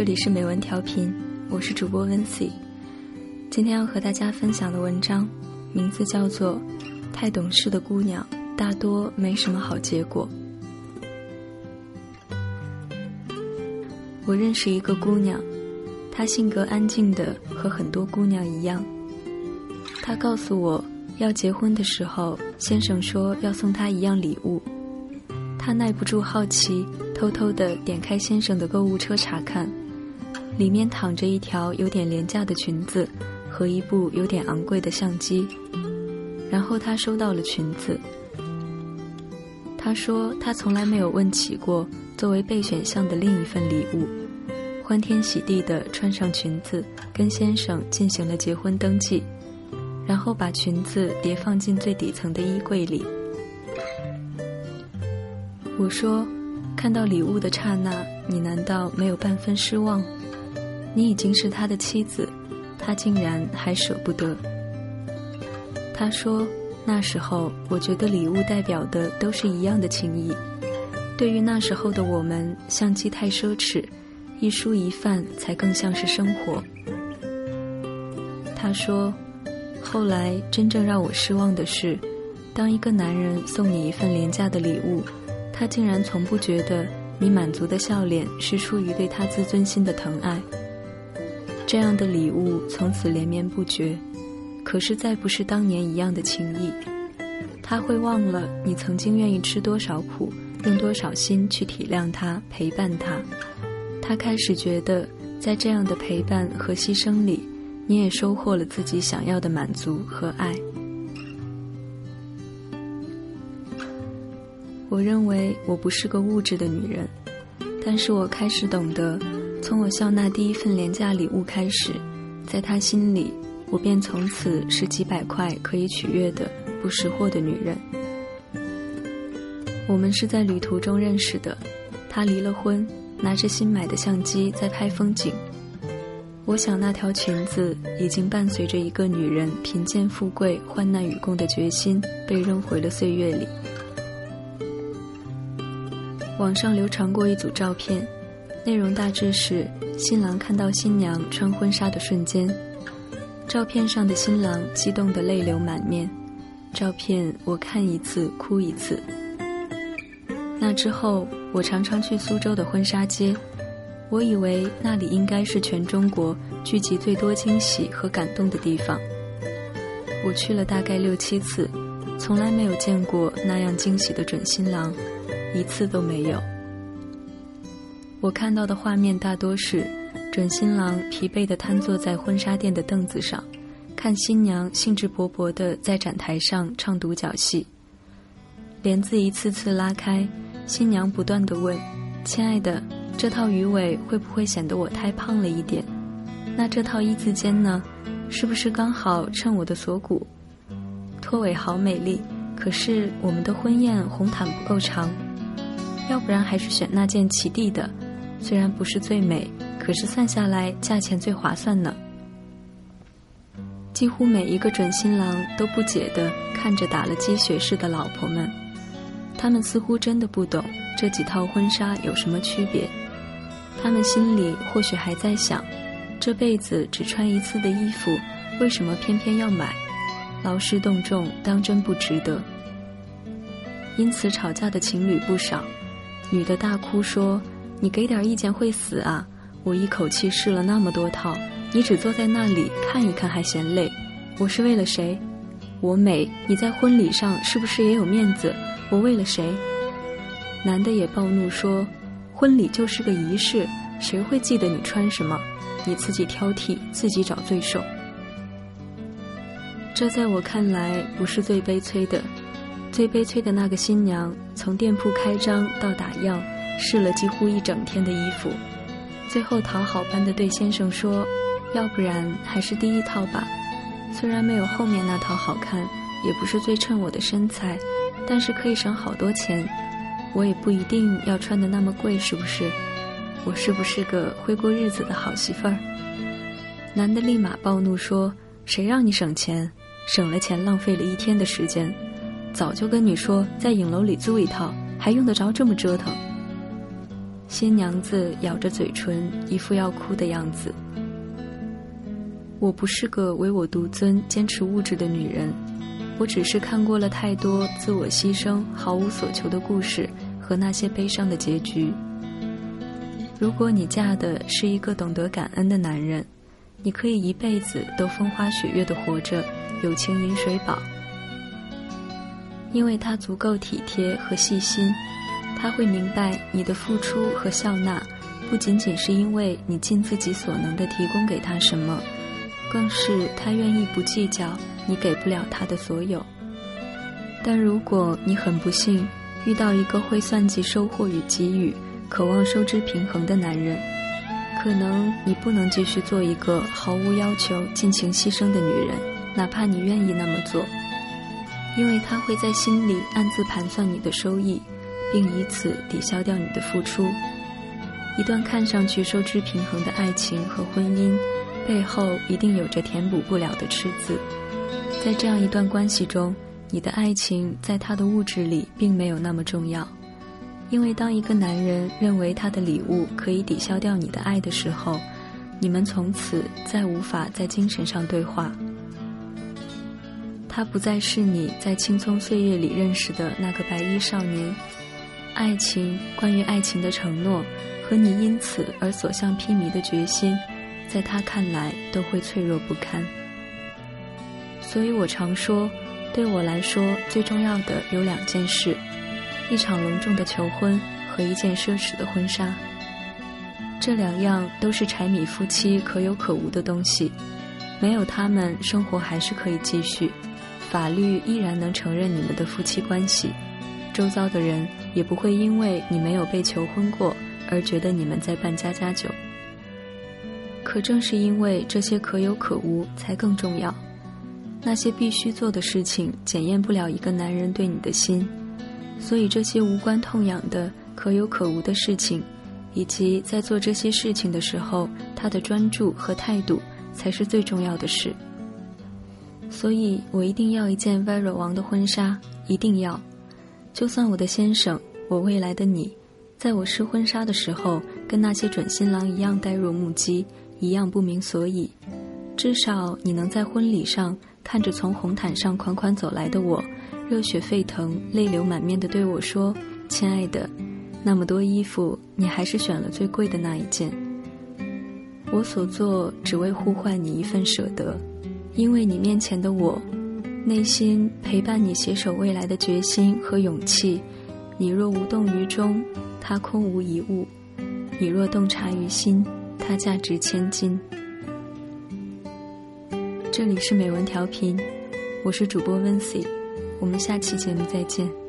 这里是美文调频，我是主播温 C。今天要和大家分享的文章，名字叫做《太懂事的姑娘大多没什么好结果》。我认识一个姑娘，她性格安静的和很多姑娘一样。她告诉我要结婚的时候，先生说要送她一样礼物。她耐不住好奇，偷偷的点开先生的购物车查看，里面躺着一条有点廉价的裙子和一部有点昂贵的相机。然后她收到了裙子。她说她从来没有问起过作为备选项的另一份礼物，欢天喜地的穿上裙子，跟先生进行了结婚登记，然后把裙子叠放进最底层的衣柜里。我说：“看到礼物的刹那，你难道没有半分失望？你已经是他的妻子，他竟然还舍不得。”他说：“那时候我觉得礼物代表的都是一样的情谊。对于那时候的我们，相机太奢侈，一蔬一饭才更像是生活。”他说：“后来真正让我失望的是，当一个男人送你一份廉价的礼物。”他竟然从不觉得你满足的笑脸是出于对他自尊心的疼爱。这样的礼物从此连绵不绝，可是再不是当年一样的情谊。他会忘了你曾经愿意吃多少苦，用多少心去体谅他、陪伴他。他开始觉得，在这样的陪伴和牺牲里，你也收获了自己想要的满足和爱。我认为我不是个物质的女人，但是我开始懂得，从我笑纳第一份廉价礼物开始，在他心里，我便从此是几百块可以取悦的不识货的女人。我们是在旅途中认识的，他离了婚，拿着新买的相机在拍风景。我想那条裙子已经伴随着一个女人贫贱富贵、患难与共的决心，被扔回了岁月里。网上流传过一组照片，内容大致是新郎看到新娘穿婚纱的瞬间。照片上的新郎激动得泪流满面，照片我看一次哭一次。那之后，我常常去苏州的婚纱街，我以为那里应该是全中国聚集最多惊喜和感动的地方。我去了大概六七次，从来没有见过那样惊喜的准新郎。一次都没有。我看到的画面大多是准新郎疲惫地瘫坐在婚纱店的凳子上，看新娘兴致勃勃地在展台上唱独角戏。帘子一次次拉开，新娘不断地问：“亲爱的，这套鱼尾会不会显得我太胖了一点？那这套一字肩呢？是不是刚好衬我的锁骨？拖尾好美丽，可是我们的婚宴红毯不够长。”要不然还是选那件齐地的，虽然不是最美，可是算下来价钱最划算呢。几乎每一个准新郎都不解地看着打了鸡血似的老婆们，他们似乎真的不懂这几套婚纱有什么区别。他们心里或许还在想，这辈子只穿一次的衣服，为什么偏偏要买？劳师动众，当真不值得。因此吵架的情侣不少。女的大哭说：“你给点意见会死啊！我一口气试了那么多套，你只坐在那里看一看还嫌累。我是为了谁？我美，你在婚礼上是不是也有面子？我为了谁？”男的也暴怒说：“婚礼就是个仪式，谁会记得你穿什么？你自己挑剔，自己找罪受。”这在我看来不是最悲催的。最悲催的那个新娘，从店铺开张到打样，试了几乎一整天的衣服，最后讨好般的对先生说：“要不然还是第一套吧，虽然没有后面那套好看，也不是最衬我的身材，但是可以省好多钱。我也不一定要穿的那么贵，是不是？我是不是个会过日子的好媳妇儿？”男的立马暴怒说：“谁让你省钱？省了钱，浪费了一天的时间。”早就跟你说，在影楼里租一套，还用得着这么折腾？新娘子咬着嘴唇，一副要哭的样子。我不是个唯我独尊、坚持物质的女人，我只是看过了太多自我牺牲、毫无所求的故事和那些悲伤的结局。如果你嫁的是一个懂得感恩的男人，你可以一辈子都风花雪月的活着，有情饮水饱，因为他足够体贴和细心，他会明白你的付出和笑纳，不仅仅是因为你尽自己所能的提供给他什么。更是他愿意不计较你给不了他的所有。但如果你很不幸遇到一个会算计收获与给予、渴望收支平衡的男人，可能你不能继续做一个毫无要求、尽情牺牲的女人，哪怕你愿意那么做，因为他会在心里暗自盘算你的收益，并以此抵消掉你的付出。一段看上去收支平衡的爱情和婚姻。背后一定有着填补不了的赤字，在这样一段关系中，你的爱情在他的物质里并没有那么重要，因为当一个男人认为他的礼物可以抵消掉你的爱的时候，你们从此再无法在精神上对话。他不再是你在青葱岁月里认识的那个白衣少年，爱情，关于爱情的承诺，和你因此而所向披靡的决心。在他看来都会脆弱不堪，所以我常说，对我来说最重要的有两件事：一场隆重的求婚和一件奢侈的婚纱。这两样都是柴米夫妻可有可无的东西，没有他们，生活还是可以继续，法律依然能承认你们的夫妻关系，周遭的人也不会因为你没有被求婚过而觉得你们在办家家酒。可正是因为这些可有可无，才更重要。那些必须做的事情，检验不了一个男人对你的心。所以，这些无关痛痒的可有可无的事情，以及在做这些事情的时候，他的专注和态度，才是最重要的事。所以我一定要一件 Vera 王的婚纱，一定要。就算我的先生，我未来的你，在我试婚纱的时候，跟那些准新郎一样呆若木鸡。一样不明所以，至少你能在婚礼上看着从红毯上款款走来的我，热血沸腾、泪流满面地对我说：“亲爱的，那么多衣服，你还是选了最贵的那一件。我所做只为呼唤你一份舍得，因为你面前的我，内心陪伴你携手未来的决心和勇气。你若无动于衷，他空无一物；你若洞察于心。”它价值千金。这里是美文调频，我是主播温 C，我们下期节目再见。